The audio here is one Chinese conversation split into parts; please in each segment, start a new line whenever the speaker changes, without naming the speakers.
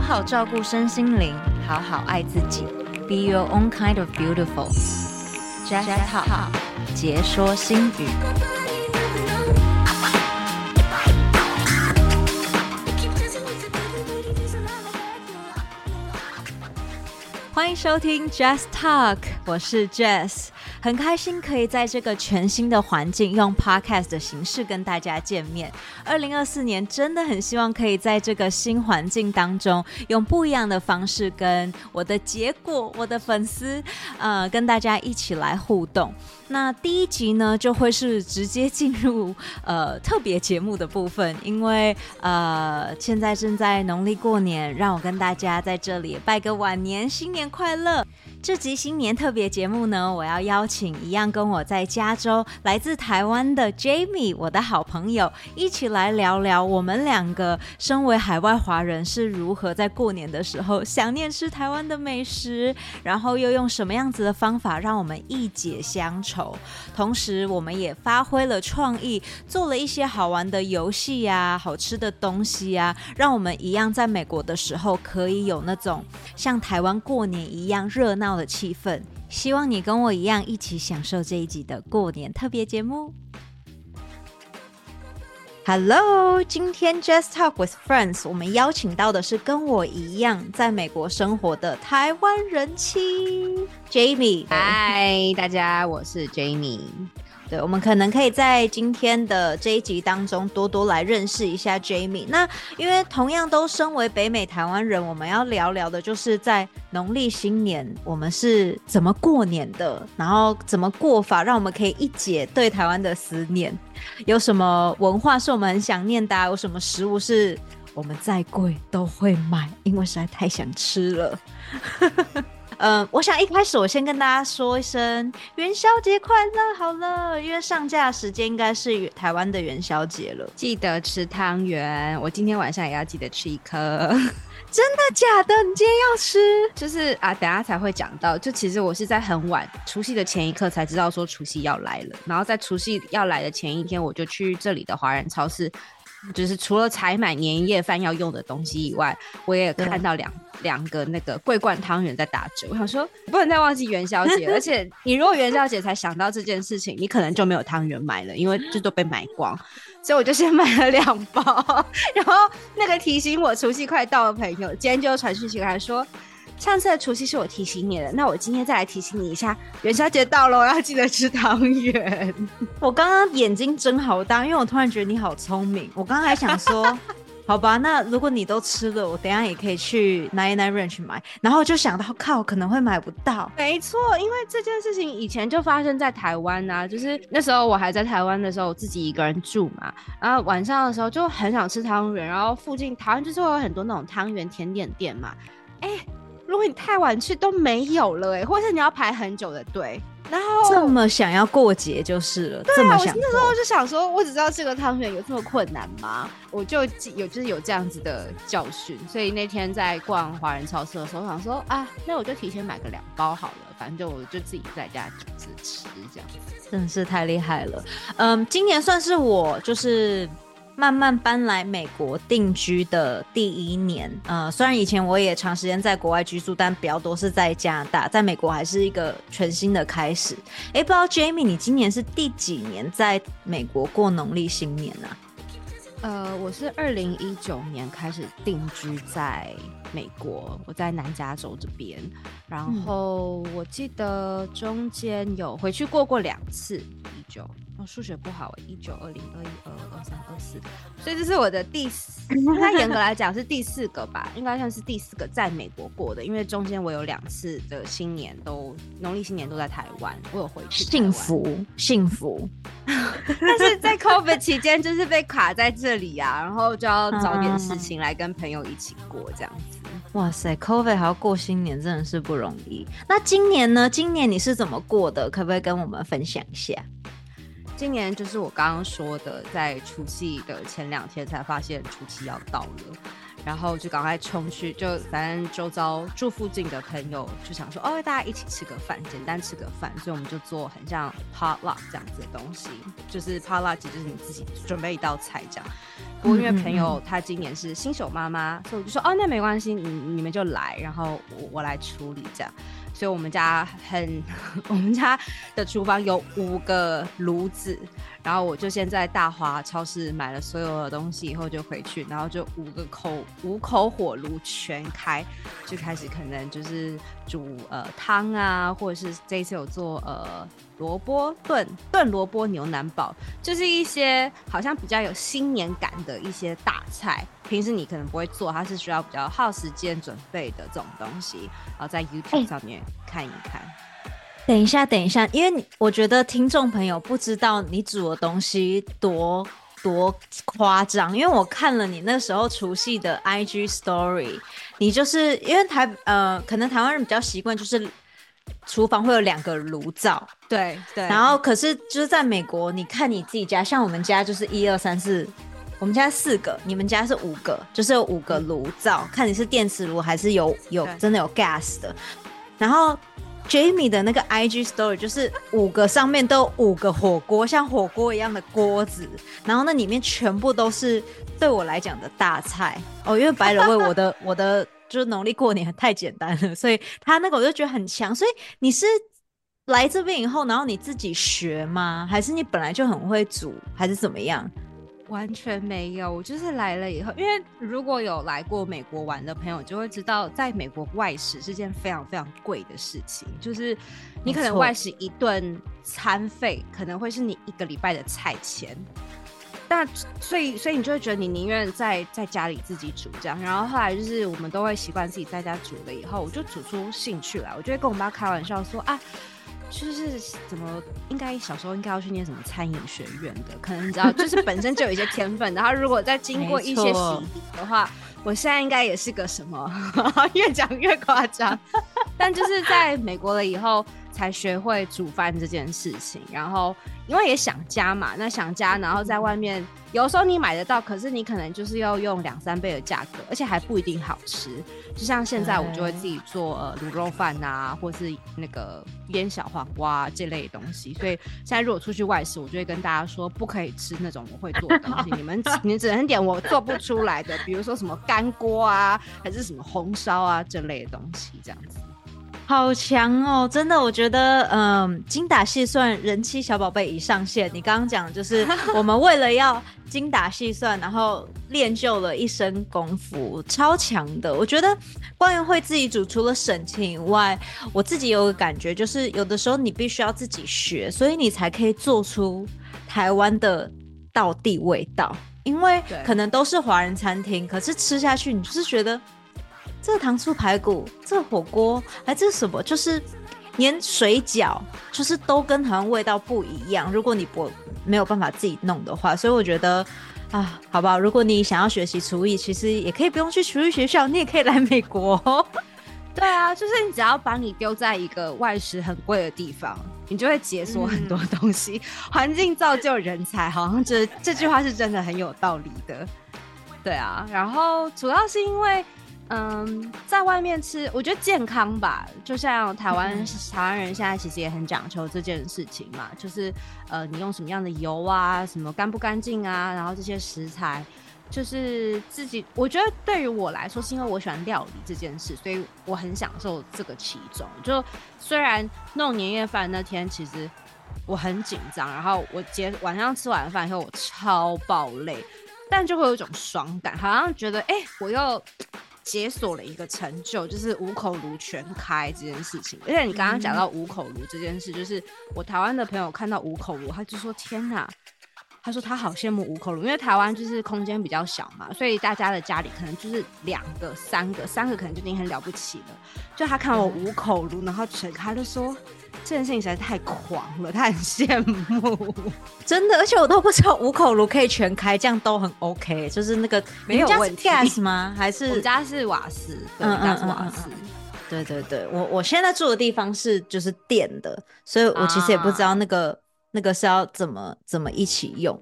好好照顾身心灵，好好爱自己，Be your own kind of beautiful。Jazz Talk，解说心语。欢迎收听 Jazz Talk，我是 Jazz，很开心可以在这个全新的环境用 Podcast 的形式跟大家见面。二零二四年真的很希望可以在这个新环境当中，用不一样的方式跟我的结果、我的粉丝，呃，跟大家一起来互动。那第一集呢，就会是直接进入呃特别节目的部分，因为呃现在正在农历过年，让我跟大家在这里拜个晚年，新年快乐！这集新年特别节目呢，我要邀请一样跟我在加州、来自台湾的 Jamie，我的好朋友，一起来聊聊我们两个身为海外华人是如何在过年的时候想念吃台湾的美食，然后又用什么样子的方法让我们一解乡愁。同时，我们也发挥了创意，做了一些好玩的游戏呀、好吃的东西呀，让我们一样在美国的时候可以有那种像台湾过年一样热闹的气氛。希望你跟我一样，一起享受这一集的过年特别节目。Hello，今天 Just Talk with Friends，我们邀请到的是跟我一样在美国生活的台湾人妻 Jamie。
嗨，大家，我是 Jamie。
对，我们可能可以在今天的这一集当中多多来认识一下 Jamie。那因为同样都身为北美台湾人，我们要聊聊的就是在农历新年我们是怎么过年的，然后怎么过法，让我们可以一解对台湾的思念。有什么文化是我们很想念的、有什么食物是我们再贵都会买，因为实在太想吃了。嗯，我想一开始我先跟大家说一声元宵节快乐好了，因为上架时间应该是台湾的元宵节了。
记得吃汤圆，我今天晚上也要记得吃一颗。
真的假的？你今天要吃？
就是啊，等下才会讲到。就其实我是在很晚除夕的前一刻才知道说除夕要来了，然后在除夕要来的前一天，我就去这里的华人超市。就是除了采买年夜饭要用的东西以外，我也看到两两个那个桂冠汤圆在打折。我想说，不能再忘记元宵节，而且你如果元宵节才想到这件事情，你可能就没有汤圆买了，因为这都被买光。所以我就先买了两包，然后那个提醒我除夕快到的朋友，今天就传讯息来说。上次的除夕是我提醒你的，那我今天再来提醒你一下，元宵节到了，要记得吃汤圆。
我刚刚眼睛睁好大，因为我突然觉得你好聪明。我刚刚还想说，好吧，那如果你都吃了，我等下也可以去 Nine Nine Ranch 买。然后就想到，靠，可能会买不到。
没错，因为这件事情以前就发生在台湾呐，就是那时候我还在台湾的时候，我自己一个人住嘛，然后晚上的时候就很想吃汤圆，然后附近台湾就是会有很多那种汤圆甜点店嘛，哎。如果你太晚去都没有了哎，或者是你要排很久的队，然后
这么想要过节就是了。
对啊，我那时候就想说，我只知道这个汤圆有这么困难吗？我就有就是有这样子的教训，所以那天在逛华人超市的时候，想说啊，那我就提前买个两包好了，反正就我就自己在家煮着吃这样子，
真的是太厉害了。嗯，今年算是我就是。慢慢搬来美国定居的第一年，呃，虽然以前我也长时间在国外居住，但比较多是在加拿大，在美国还是一个全新的开始。哎，不知道 Jamie，你今年是第几年在美国过农历新年呢？
呃，我是二零一九年开始定居在美国，我在南加州这边，然后我记得中间有回去过过两次，一九。我数学不好，一九、二零、二一、二二、二三、二四，所以这是我的第四，应该严格来讲是第四个吧，应该算是第四个在美国过的，因为中间我有两次的新年都农历新年都在台湾，我有回去，
幸福幸福。
但是在 COVID 期间就是被卡在这里啊，然后就要找点事情来跟朋友一起过这样子。
哇塞，COVID 还要过新年真的是不容易。那今年呢？今年你是怎么过的？可不可以跟我们分享一下？
今年就是我刚刚说的，在除夕的前两天才发现除夕要到了，然后就赶快冲去，就反正周遭住附近的朋友就想说，哦，大家一起吃个饭，简单吃个饭，所以我们就做很像 potluck 这样子的东西，就是 potluck 就是你自己准备一道菜这样，不过因为朋友他今年是新手妈妈，所以我就说哦，那没关系，你你们就来，然后我我来处理这样。所以我们家很，我们家的厨房有五个炉子，然后我就先在大华超市买了所有的东西，以后就回去，然后就五个口五口火炉全开，就开始可能就是煮呃汤啊，或者是这一次有做呃。萝卜炖炖萝卜牛腩煲，就是一些好像比较有新年感的一些大菜。平时你可能不会做，它是需要比较耗时间准备的这种东西。然后在 YouTube 上面看一看。
等一下，等一下，因为我觉得听众朋友不知道你煮的东西多多夸张，因为我看了你那时候除夕的 IG Story，你就是因为台呃，可能台湾人比较习惯就是。厨房会有两个炉灶，
对对。
然后可是就是在美国，你看你自己家，像我们家就是一二三四，我们家四个，你们家是五个，就是有五个炉灶，看你是电磁炉还是有有真的有 gas 的。然后 Jamie 的那个 IG story 就是五个上面都有五个火锅，像火锅一样的锅子，然后那里面全部都是对我来讲的大菜哦，因为白人为我的 我的。就是农历过年太简单了，所以他那个我就觉得很强。所以你是来这边以后，然后你自己学吗？还是你本来就很会煮，还是怎么样？
完全没有，我就是来了以后，因为如果有来过美国玩的朋友就会知道，在美国外食是件非常非常贵的事情，就是你可能外食一顿餐费可能会是你一个礼拜的菜钱。但所以，所以你就会觉得你宁愿在在家里自己煮这样，然后后来就是我们都会习惯自己在家煮了以后，我就煮出兴趣来。我就会跟我妈开玩笑说啊，就是怎么应该小时候应该要去念什么餐饮学院的，可能你知道，就是本身就有一些天分，然后如果再经过一些洗礼的话，我现在应该也是个什么，越讲越夸张。但就是在美国了以后。才学会煮饭这件事情，然后因为也想家嘛，那想家，然后在外面有时候你买得到，可是你可能就是要用两三倍的价格，而且还不一定好吃。就像现在我就会自己做呃卤肉饭啊，或是那个腌小黄瓜这类的东西。所以现在如果出去外食，我就会跟大家说，不可以吃那种我会做的东西，你们你只能点我做不出来的，比如说什么干锅啊，还是什么红烧啊这类的东西，这样子。
好强哦！真的，我觉得，嗯，精打细算，人气小宝贝已上线。你刚刚讲就是我们为了要精打细算，然后练就了一身功夫，超强的。我觉得关于会自己煮，除了省钱以外，我自己有个感觉，就是有的时候你必须要自己学，所以你才可以做出台湾的道地味道。因为可能都是华人餐厅，可是吃下去，你就是觉得。这糖醋排骨，这火锅，还这是什么？就是连水饺，就是都跟台湾味道不一样。如果你不没有办法自己弄的话，所以我觉得啊，好不好？如果你想要学习厨艺，其实也可以不用去厨艺学校，你也可以来美国。
对啊，就是你只要把你丢在一个外食很贵的地方，你就会解锁很多东西。环境造就人才，好像这这句话是真的很有道理的。对啊，然后主要是因为。嗯，在外面吃，我觉得健康吧。就像台湾台湾人现在其实也很讲究这件事情嘛，就是呃，你用什么样的油啊，什么干不干净啊，然后这些食材，就是自己。我觉得对于我来说，是因为我喜欢料理这件事，所以我很享受这个其中。就虽然弄年夜饭那天，其实我很紧张，然后我结晚上吃完饭以后，我超爆累，但就会有一种爽感，好像觉得哎，我又。解锁了一个成就，就是五口炉全开这件事情。而且你刚刚讲到五口炉这件事，就是我台湾的朋友看到五口炉，他就说：“天哪！”他说他好羡慕五口炉，因为台湾就是空间比较小嘛，所以大家的家里可能就是两个、三个，三个可能就已经很了不起了。就他看我五口炉，然后全开，就说。这件事情实在太狂了，他很羡慕，
真的，而且我都不知道五口炉可以全开，这样都很 OK，就是那个
没有问题。
gas 吗？还是
我家是瓦斯？嗯嗯嗯瓦斯。
对对对，我我现在住的地方是就是电的，所以我其实也不知道那个那个是要怎么怎么一起用。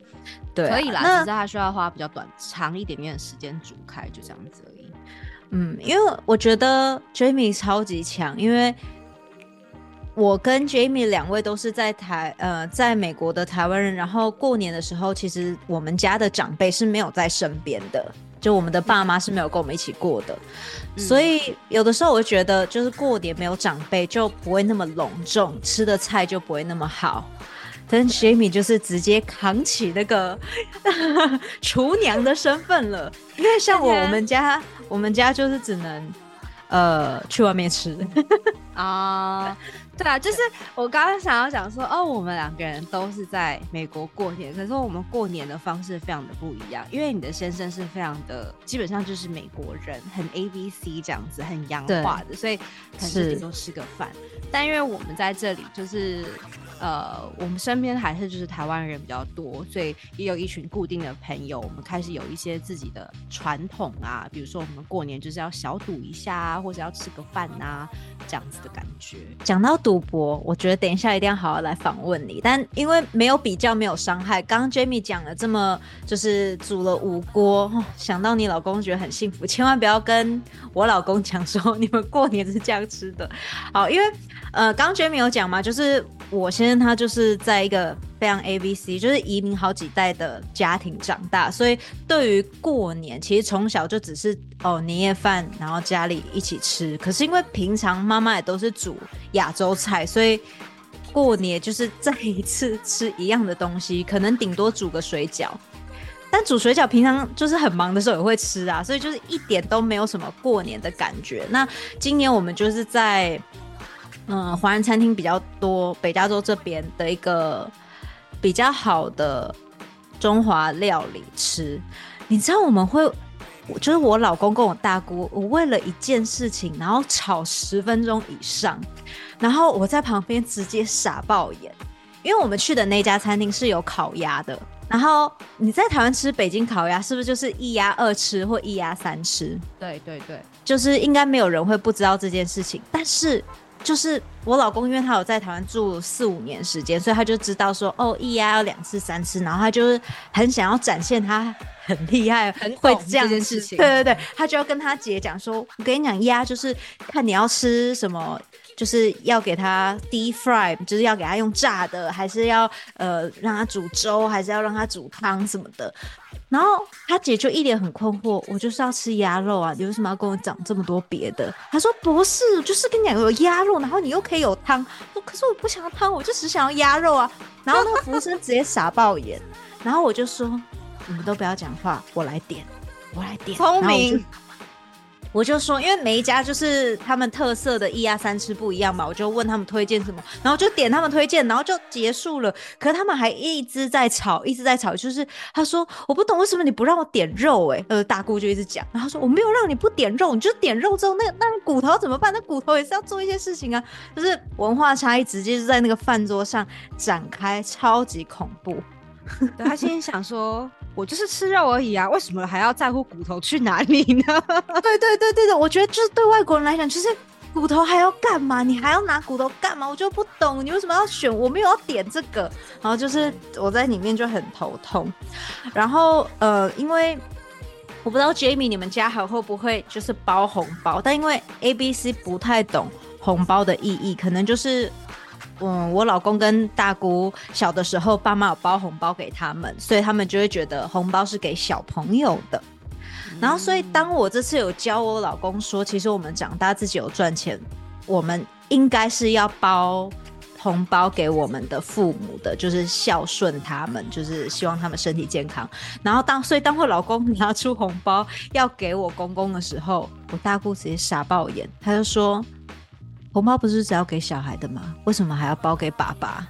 对，
可以啦，只是它需要花比较短长一点点的时间煮开，就这样子而已。
嗯，因为我觉得 Jamie 超级强，因为。我跟 Jamie 两位都是在台呃，在美国的台湾人，然后过年的时候，其实我们家的长辈是没有在身边的，就我们的爸妈是没有跟我们一起过的，所以有的时候我会觉得，就是过年没有长辈就不会那么隆重，吃的菜就不会那么好。但 Jamie 就是直接扛起那个 厨娘的身份了，因为像我我们家，我们家就是只能呃去外面吃
啊。对啊，就是我刚刚想要讲说，哦，我们两个人都是在美国过年，可是我们过年的方式非常的不一样，因为你的先生是非常的，基本上就是美国人，很 A B C 这样子，很洋化的，所以是顶多吃个饭。但因为我们在这里，就是呃，我们身边还是就是台湾人比较多，所以也有一群固定的朋友，我们开始有一些自己的传统啊，比如说我们过年就是要小赌一下啊，或者要吃个饭啊，这样子的感觉。
讲到。赌博，我觉得等一下一定要好好来访问你。但因为没有比较，没有伤害。刚刚 Jamie 讲了这么，就是煮了五锅，想到你老公觉得很幸福。千万不要跟我老公讲说 你们过年是这样吃的。好，因为呃，刚刚 Jamie 有讲嘛，就是我先生他就是在一个。非常 A B C，就是移民好几代的家庭长大，所以对于过年，其实从小就只是哦年夜饭，然后家里一起吃。可是因为平常妈妈也都是煮亚洲菜，所以过年就是再一次吃一样的东西，可能顶多煮个水饺。但煮水饺平常就是很忙的时候也会吃啊，所以就是一点都没有什么过年的感觉。那今年我们就是在嗯华人餐厅比较多，北加州这边的一个。比较好的中华料理吃，你知道我们会，就是我老公跟我大姑，我为了一件事情，然后吵十分钟以上，然后我在旁边直接傻爆眼，因为我们去的那家餐厅是有烤鸭的，然后你在台湾吃北京烤鸭，是不是就是一鸭二吃或一鸭三吃？
对对对，
就是应该没有人会不知道这件事情，但是。就是我老公，因为他有在台湾住四五年时间，所以他就知道说，哦，一压要两次三次，然后他就是很想要展现他很厉害，
很
会这样
件事情。
对对对，他就要跟他姐讲说，我跟你讲，鸭就是看你要吃什么，就是要给他 deep fry，就是要给他用炸的，还是要呃让他煮粥，还是要让他煮汤什么的。然后他姐就一脸很困惑，我就是要吃鸭肉啊，你为什么要跟我讲这么多别的？他说不是，就是跟你讲有鸭肉，然后你又可以有汤。说可是我不想要汤，我就只想要鸭肉啊。然后那个服务生直接傻爆眼，然后我就说你们都不要讲话，我来点，我来点，
聪明。
我就说，因为每一家就是他们特色的一二三吃不一样嘛，我就问他们推荐什么，然后就点他们推荐，然后就结束了。可是他们还一直在吵，一直在吵，就是他说我不懂为什么你不让我点肉，哎，呃，大姑就一直讲，然后说我没有让你不点肉，你就点肉之后，那那骨头怎么办？那骨头也是要做一些事情啊，就是文化差异直接就在那个饭桌上展开，超级恐怖。
他心里想说。我就是吃肉而已啊，为什么还要在乎骨头去哪里呢？
对对对对对，我觉得就是对外国人来讲，其实骨头还要干嘛？你还要拿骨头干嘛？我就不懂，你为什么要选？我没有要点这个，然后就是我在里面就很头痛。然后呃，因为我不知道 Jamie 你们家还会不会就是包红包，但因为 A B C 不太懂红包的意义，可能就是。嗯，我老公跟大姑小的时候，爸妈有包红包给他们，所以他们就会觉得红包是给小朋友的。然后，所以当我这次有教我老公说，其实我们长大自己有赚钱，我们应该是要包红包给我们的父母的，就是孝顺他们，就是希望他们身体健康。然后当所以当我老公拿出红包要给我公公的时候，我大姑直接傻爆眼，他就说。红包不是只要给小孩的吗？为什么还要包给爸爸？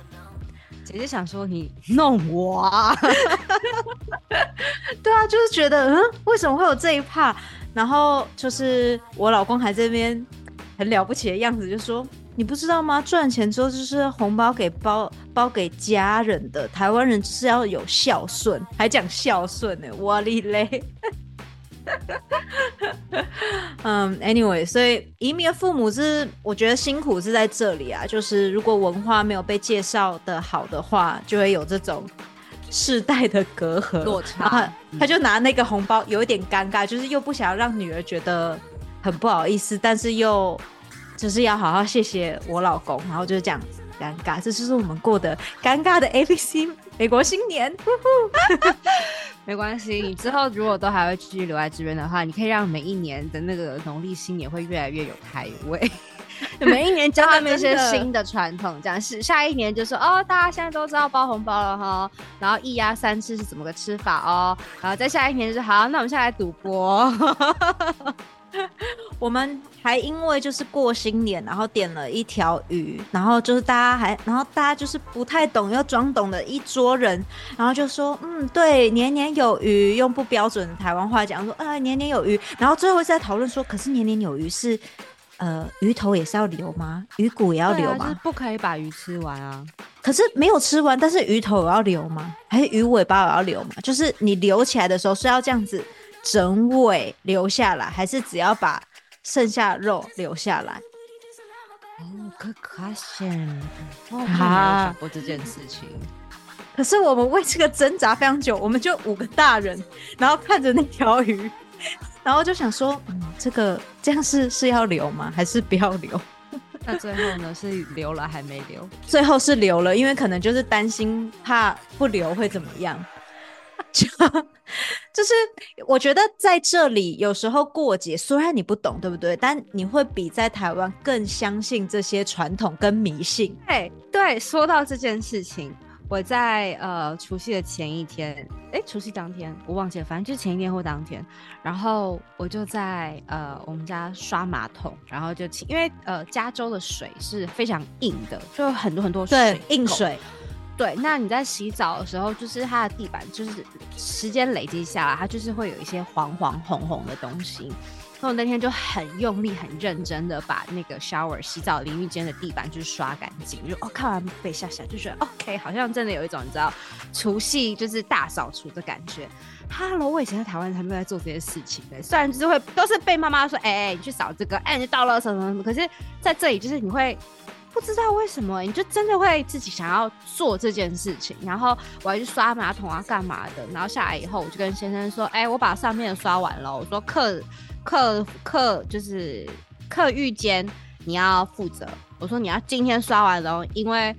姐姐想说你弄我啊！
对啊，就是觉得嗯，为什么会有这一趴？然后就是我老公还这边很了不起的样子，就说你不知道吗？赚钱之后就是红包给包包给家人的，台湾人就是要有孝顺，还讲孝顺呢，我哩嘞！嗯，anyway，所以移民的父母是我觉得辛苦是在这里啊，就是如果文化没有被介绍的好的话，就会有这种世代的隔阂
落差。
他就拿那个红包有一点尴尬，就是又不想要让女儿觉得很不好意思，但是又就是要好好谢谢我老公，然后就是这样尴尬，这就是我们过的尴尬的 A B C 美国新年。
没关系，你之后如果都还会继续留在这边的话，你可以让每一年的那个农历新年会越来越有台味。每一年教他们一些新的传统，这样是下一年就说哦，大家现在都知道包红包了哈，然后一压三吃是怎么个吃法哦，然后再下一年就是好，那我们现在来赌博。
我们还因为就是过新年，然后点了一条鱼，然后就是大家还，然后大家就是不太懂又装懂的一桌人，然后就说，嗯，对，年年有余，用不标准的台湾话讲说，啊，年年有余，然后最后在讨论说，可是年年有余是，呃，鱼头也是要留吗？鱼骨也要留吗？
不可以把鱼吃完啊。
可是没有吃完，但是鱼头也要留吗？还是鱼尾巴也要留吗？就是你留起来的时候是要这样子。整尾留下来，还是只要把剩下肉留下来？
哦，good question。我没有想过这件事情。
可是我们为这个挣扎非常久，我们就五个大人，然后看着那条鱼，然后就想说，嗯，这个这样是是要留吗？还是不要留？
那最后呢？是留了还没留？
最后是留了，因为可能就是担心怕不留会怎么样。就 就是我觉得在这里有时候过节，虽然你不懂，对不对？但你会比在台湾更相信这些传统跟迷信。
对，对，说到这件事情，我在呃除夕的前一天，哎，除夕当天我忘记了，反正就是前一天或当天，然后我就在呃我们家刷马桶，然后就请因为呃加州的水是非常硬的，就有很多很多水
硬水。
对，那你在洗澡的时候，就是它的地板，就是时间累积下来，它就是会有一些黄黄红红的东西。那我那天就很用力、很认真的把那个 shower 洗澡淋浴间的地板就是刷干净。就哦，看完被吓吓，就觉得 OK，好像真的有一种你知道除夕就是大扫除的感觉。Hello，我以前在台湾才没有在做这些事情的，虽然就是会都是被妈妈说，哎哎，你去扫这个，哎，你倒了什么什么，可是在这里就是你会。不知道为什么，你就真的会自己想要做这件事情，然后我还去刷马桶啊，干嘛的？然后下来以后，我就跟先生说：“哎，我把上面的刷完了。”我说：“客客客就是客浴间你要负责。”我说：“你要今天刷完了，因为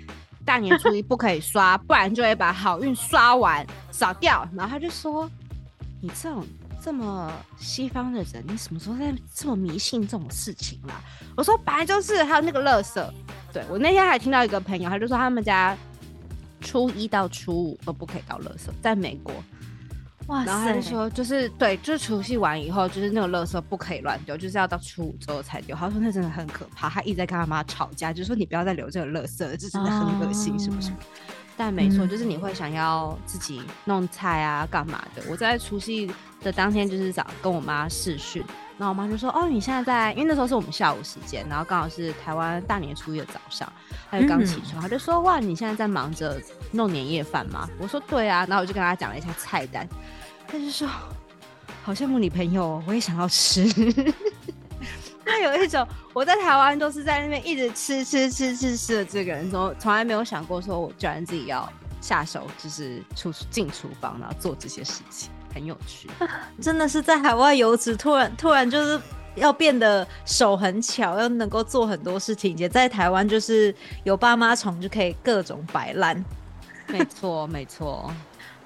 大年初一不可以刷，不然就会把好运刷完扫掉。”然后他就说：“你这种。”这么西方的人，你什么时候在这么迷信这种事情啦？我说本来就是，还有那个乐色。对我那天还听到一个朋友，他就说他们家初一到初五都不可以倒乐色，在美国。哇然后他就说，就是对，就是除夕完以后，就是那个乐色不可以乱丢，就是要到初五之后才丢。他说那真的很可怕，他一直在跟他妈吵架，就说你不要再留这个乐色，这真的很恶心，是不是？但没错，就是你会想要自己弄菜啊，干嘛的？我在除夕的当天就是早跟我妈视讯，然后我妈就说：“哦，你现在在，因为那时候是我们下午时间，然后刚好是台湾大年初一的早上，她就刚起床，她就说：哇，你现在在忙着弄年夜饭吗？我说对啊，然后我就跟她讲了一下菜单，她就说：好羡慕你朋友，我也想要吃。”他有一种我在台湾都是在那边一直吃吃吃吃吃的这个人，从从来没有想过说我居然自己要下手，就是出进厨房然后做这些事情，很有趣。
真的是在海外游子，突然突然就是要变得手很巧，要能够做很多事情。也在台湾就是有爸妈宠就可以各种摆烂。
没错，没错。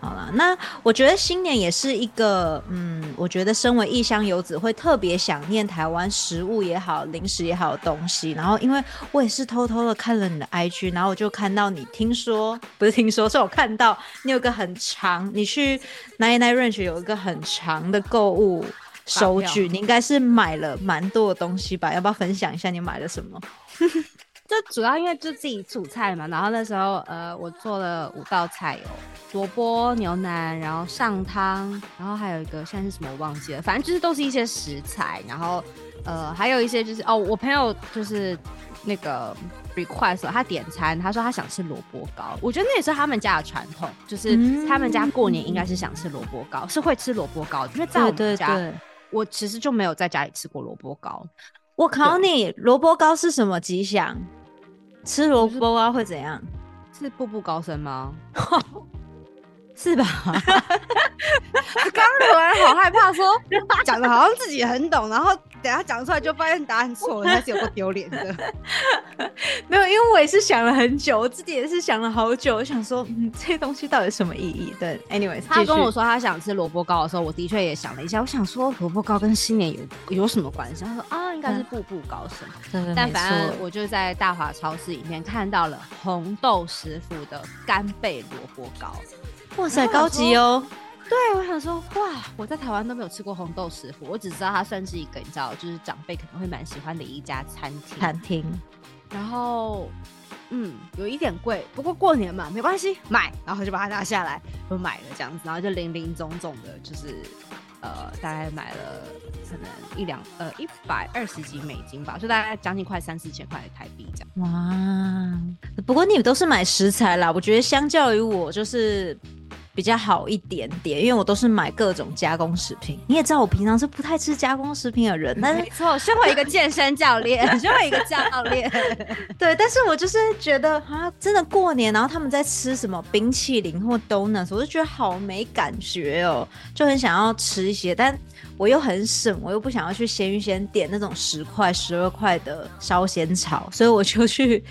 好了，那我觉得新年也是一个，嗯，我觉得身为异乡游子会特别想念台湾食物也好，零食也好的东西。然后，因为我也是偷偷的看了你的 IG，然后我就看到你听说 不是听说，是我看到你有个很长，你去 Nine Nine Ranch 有一个很长的购物收据，你应该是买了蛮多的东西吧？要不要分享一下你买了什么？
就主要因为就自己煮菜嘛，然后那时候呃，我做了五道菜哦，萝卜牛腩，然后上汤，然后还有一个现在是什么我忘记了，反正就是都是一些食材，然后呃还有一些就是哦，我朋友就是那个 request 他点餐，他说他想吃萝卜糕，我觉得那也是他们家的传统，就是他们家过年应该是想吃萝卜糕，是会吃萝卜糕，因为在我们家，我其实就没有在家里吃过萝卜糕。
我考你，萝卜糕是什么吉祥？吃萝卜糕会怎样？
是步步高升吗？是吧？刚录完好害怕，说讲的好像自己很懂，然后等下讲出来就发现答案错了，那是有多丢脸的。
没有，因为我也是想了很久，我自己也是想了好久，我想说，嗯，这东西到底什么意义？对，anyways，
他跟我说他想吃萝卜糕的时候，我的确也想了一下，我想说萝卜糕跟新年有有什么关系？他说啊，应该是步步高升。但反正我就在大华超市里面看到了红豆师傅的干贝萝卜糕。
哇塞，高级哦！
对，我想说，哇，我在台湾都没有吃过红豆师傅，我只知道它算是一个你知道，就是长辈可能会蛮喜欢的一家餐厅。
餐厅，
然后，嗯，有一点贵，不过过年嘛，没关系，买，然后就把它拿下来，就买了这样子，然后就零零总总的，就是呃，大概买了可能一两呃一百二十几美金吧，就大概将近快三四千块台币这样。
哇，不过你们都是买食材啦，我觉得相较于我就是。比较好一点点，因为我都是买各种加工食品。你也知道，我平常是不太吃加工食品的人。但
没错，身为一个健身教练，身为一个教练，
对。但是我就是觉得啊，真的过年，然后他们在吃什么冰淇淋或 donuts，我就觉得好没感觉哦，就很想要吃一些，但我又很省，我又不想要去鲜芋仙点那种十块、十二块的烧仙草，所以我就去。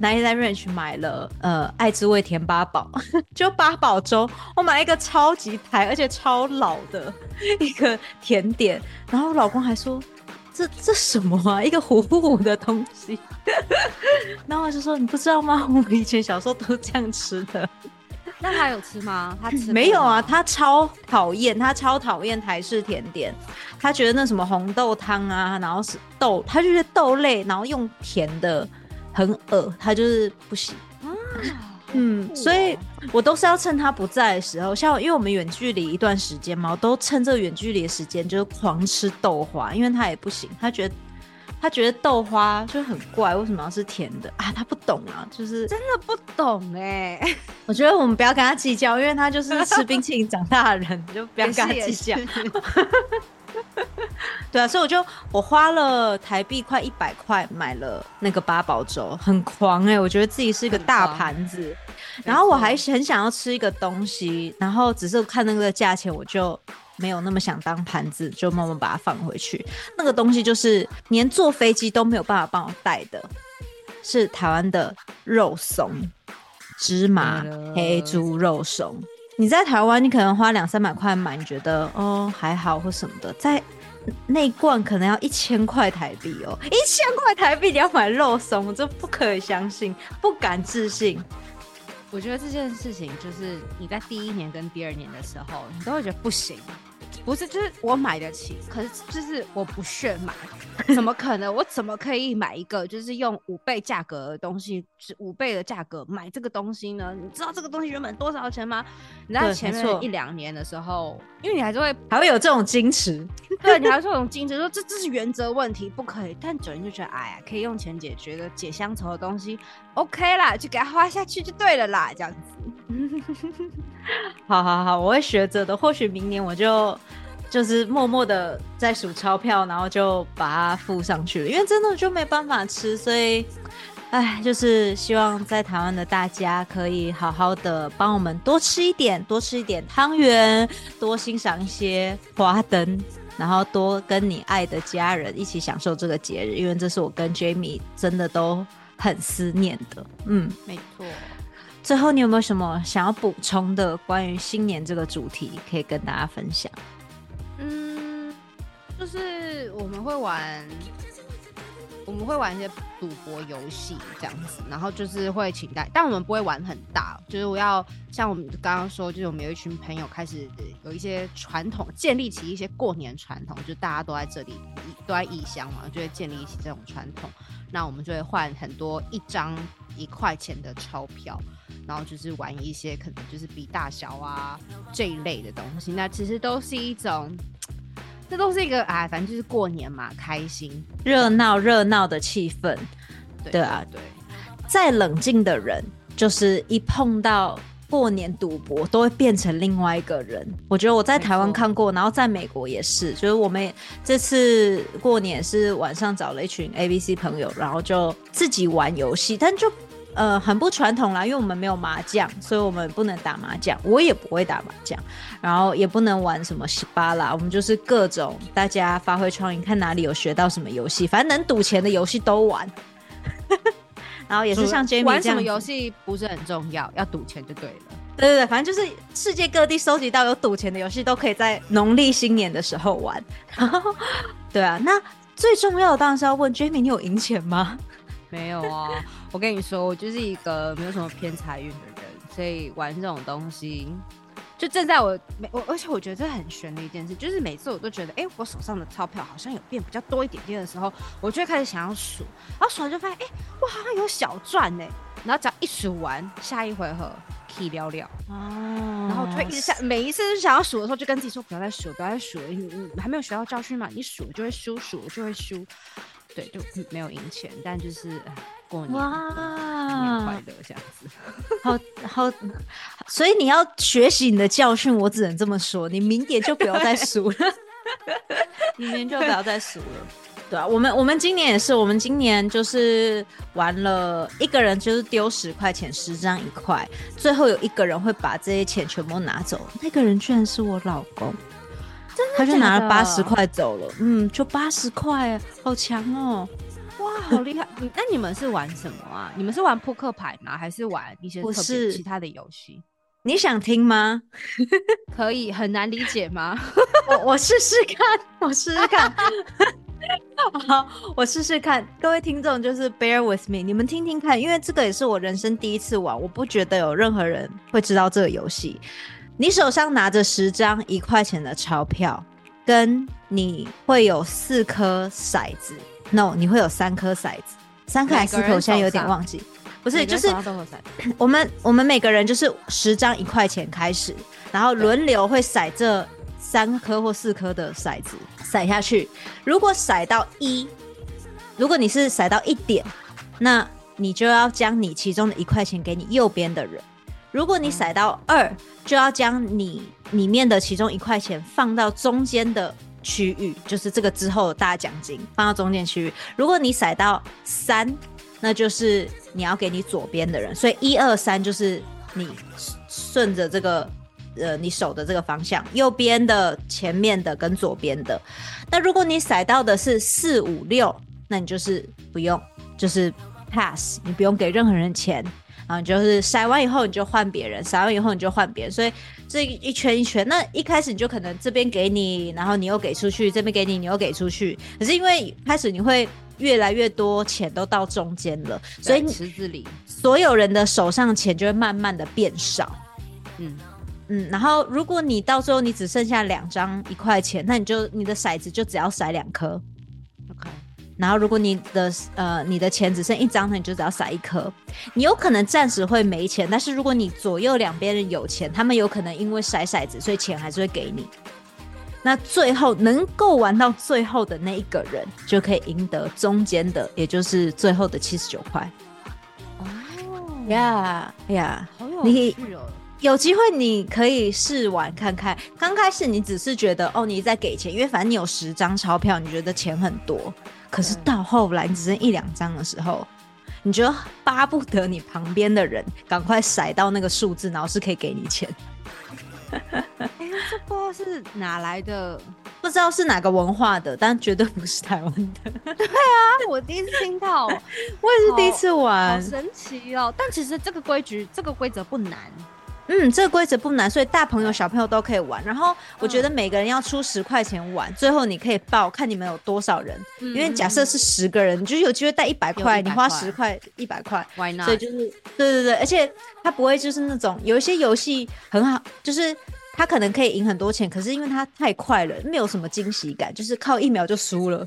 Nine Ranch 买了呃爱滋味甜八宝，就八宝粥，我买一个超级台而且超老的 一个甜点，然后我老公还说这这什么啊，一个糊糊的东西，然后我就说你不知道吗？我们以前小时候都这样吃的。
那他有吃吗？他吃
没有啊？他超讨厌，他超讨厌台式甜点，他觉得那什么红豆汤啊，然后是豆，他就是豆类，然后用甜的。很恶，他就是不行。嗯，所以我都是要趁他不在的时候，像因为我们远距离一段时间嘛，我都趁这个远距离的时间就是狂吃豆花，因为他也不行，他觉得他觉得豆花就很怪，为什么要是甜的啊？他不懂啊，就是
真的不懂哎。
我觉得我们不要跟他计较，因为他就是吃冰淇淋长大的人，就不要跟他计较。对啊，所以我就我花了台币快一百块买了那个八宝粥，很狂哎！我觉得自己是一个大盘子，然后我还很想要吃一个东西，然后只是看那个价钱，我就没有那么想当盘子，就慢慢把它放回去。那个东西就是连坐飞机都没有办法帮我带的，是台湾的肉松，芝麻黑猪肉松。你在台湾，你可能花两三百块买，你觉得哦还好或什么的，在那罐可能要一千块台币哦，一千块台币你要买肉松，我就不可以相信，不敢置信。
我觉得这件事情就是你在第一年跟第二年的时候，你都会觉得不行。不是，就是我买得起，可是就是我不屑买，怎么可能？我怎么可以买一个就是用五倍价格的东西，是五倍的价格买这个东西呢？你知道这个东西原本多少钱吗？你知道前面一两年的时候，因为你还是会
还会有这种矜持，
对你还是会有矜持，说这这是原则问题，不可以。但九零就觉得，哎呀，可以用钱解决的解乡愁的东西，OK 啦，就给他花下去就对了啦，这样子。
好好好，我会学着的。或许明年我就就是默默的在数钞票，然后就把它付上去了。因为真的就没办法吃，所以，哎，就是希望在台湾的大家可以好好的帮我们多吃一点，多吃一点汤圆，多欣赏一些花灯，然后多跟你爱的家人一起享受这个节日。因为这是我跟 Jamie 真的都很思念的。嗯，
没错。
最后，你有没有什么想要补充的关于新年这个主题，可以跟大家分享？
嗯，就是我们会玩，我们会玩一些赌博游戏这样子，然后就是会请大，但我们不会玩很大，就是我要像我们刚刚说，就是我们有一群朋友开始有一些传统，建立起一些过年传统，就大家都在这里，都在异乡嘛，就会建立起这种传统，那我们就会换很多一张一块钱的钞票。然后就是玩一些可能就是比大小啊这一类的东西，那其实都是一种，这都是一个哎，反正就是过年嘛，开心
热闹热闹的气氛，对啊，
对。
再冷静的人，就是一碰到过年赌博，都会变成另外一个人。我觉得我在台湾看过，然后在美国也是，就是我们这次过年是晚上找了一群 A B C 朋友，然后就自己玩游戏，但就。呃很不传统啦，因为我们没有麻将，所以我们不能打麻将，我也不会打麻将，然后也不能玩什么西巴啦，我们就是各种大家发挥创意，看哪里有学到什么游戏，反正能赌钱的游戏都玩。然后也是像 Jamie
玩什么游戏不是很重要，要赌钱就对了。
对对对，反正就是世界各地收集到有赌钱的游戏，都可以在农历新年的时候玩。然后，对啊，那最重要的当然是要问 Jamie，你有赢钱吗？
没有啊，我跟你说，我就是一个没有什么偏财运的人，所以玩这种东西。就正在我每我，而且我觉得这很悬的一件事，就是每次我都觉得，哎，我手上的钞票好像有变比较多一点点的时候，我就会开始想要数，然后数完就发现，哎，我好像有小赚呢。然后只要一数完，下一回合可以聊聊哦，然后就会一直下，每一次想要数的时候，就跟自己说不要再数，不要再数了，你你还没有学到教训嘛？你数就会输，数就会输，对，就没有赢钱，但就是过年哇，快乐这样子，
好 好。所以你要学习你的教训，我只能这么说。你明年就不要再输了，明年就不要再输了。对啊，我们我们今年也是，我们今年就是玩了一个人就是丢十块钱，十张一块，最后有一个人会把这些钱全部拿走，那个人居然是我老公，他就拿了八十块走了，嗯，就八十块，好强哦。
哇，好厉害！那你们是玩什么啊？你们是玩扑克牌吗？还是玩一些特别其他的游戏？
你想听吗？
可以，很难理解吗？
我我试试看，我试试看。好，我试试看。各位听众，就是 bear with me，你们听听看，因为这个也是我人生第一次玩，我不觉得有任何人会知道这个游戏。你手上拿着十张一块钱的钞票，跟你会有四颗骰子。No，你会有三颗骰子，三颗还是四颗？我现在有点忘记。不是，就是我们我们每个人就是十张一块钱开始，然后轮流会骰这三颗或四颗的骰子骰下去。如果骰到一，如果你是骰到一点，那你就要将你其中的一块钱给你右边的人；如果你甩到二，就要将你里面的其中一块钱放到中间的区域，就是这个之后大奖金放到中间区域。如果你甩到三，那就是你要给你左边的人，所以一二三就是你顺着这个呃你手的这个方向，右边的、前面的跟左边的。那如果你甩到的是四五六，那你就是不用，就是 pass，你不用给任何人钱，然后就是筛完以后你就换别人，筛完以后你就换别人，所以这一圈一圈，那一开始你就可能这边给你，然后你又给出去，这边给你，你又给出去，可是因为开始你会。越来越多钱都到中间了，所以
池子里
所有人的手上钱就会慢慢的变少。嗯嗯，然后如果你到最后你只剩下两张一块钱，那你就你的骰子就只要骰两颗。然后如果你的呃你的钱只剩一张，那你就只要撒一颗。你有可能暂时会没钱，但是如果你左右两边人有钱，他们有可能因为甩骰子，所以钱还是会给你。那最后能够玩到最后的那一个人，就可以赢得中间的，也就是最后的七十九块。哦呀呀，
好有趣哦！
有机会你可以试玩看看。刚开始你只是觉得哦，你在给钱，因为反正你有十张钞票，你觉得钱很多。可是到后来你只剩一两张的时候，你觉得巴不得你旁边的人赶快甩到那个数字，然后是可以给你钱。
哎，这不知道是哪来的，
不知道是哪个文化的，但绝对不是台湾的。
对啊，我第一次听到，我
也是第一次玩，
好神奇哦！但其实这个规矩，这个规则不难。
嗯，这个规则不难，所以大朋友小朋友都可以玩。然后我觉得每个人要出十块钱玩，最后你可以报看你们有多少人。因为假设是十个人，你就有机会带一百块，你花十块一百块。所以就是对对对，而且它不会就是那种有一些游戏很好，就是它可能可以赢很多钱，可是因为它太快了，没有什么惊喜感，就是靠一秒就输了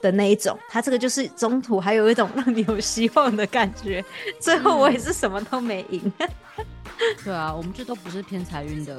的那一种。它这个就是中途还有一种让你有希望的感觉。最后我也是什么都没赢。
对啊，我们这都不是偏财运的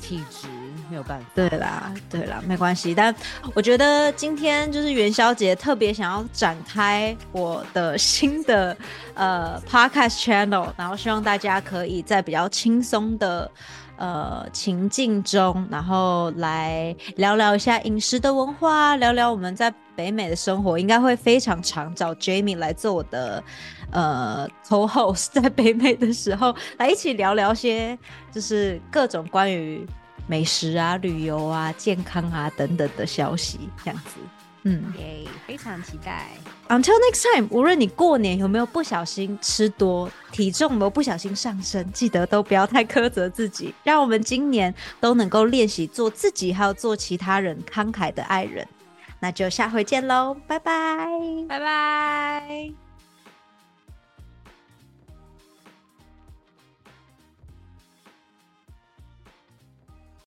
体质，没有办法。
对啦，对啦，没关系。但我觉得今天就是元宵节，特别想要展开我的 新的呃 podcast channel，然后希望大家可以在比较轻松的呃情境中，然后来聊聊一下饮食的文化，聊聊我们在北美的生活，应该会非常常找 Jamie 来做我的呃 co-host，在北美的时候来一起聊聊些就是各种关于美食啊、旅游啊、健康啊等等的消息，这样子。嗯，
耶，非常期待。
Until next time，无论你过年有没有不小心吃多，体重有没有不小心上升，记得都不要太苛责自己。让我们今年都能够练习做自己，还有做其他人慷慨的爱人。那就下回见喽，拜拜，
拜拜。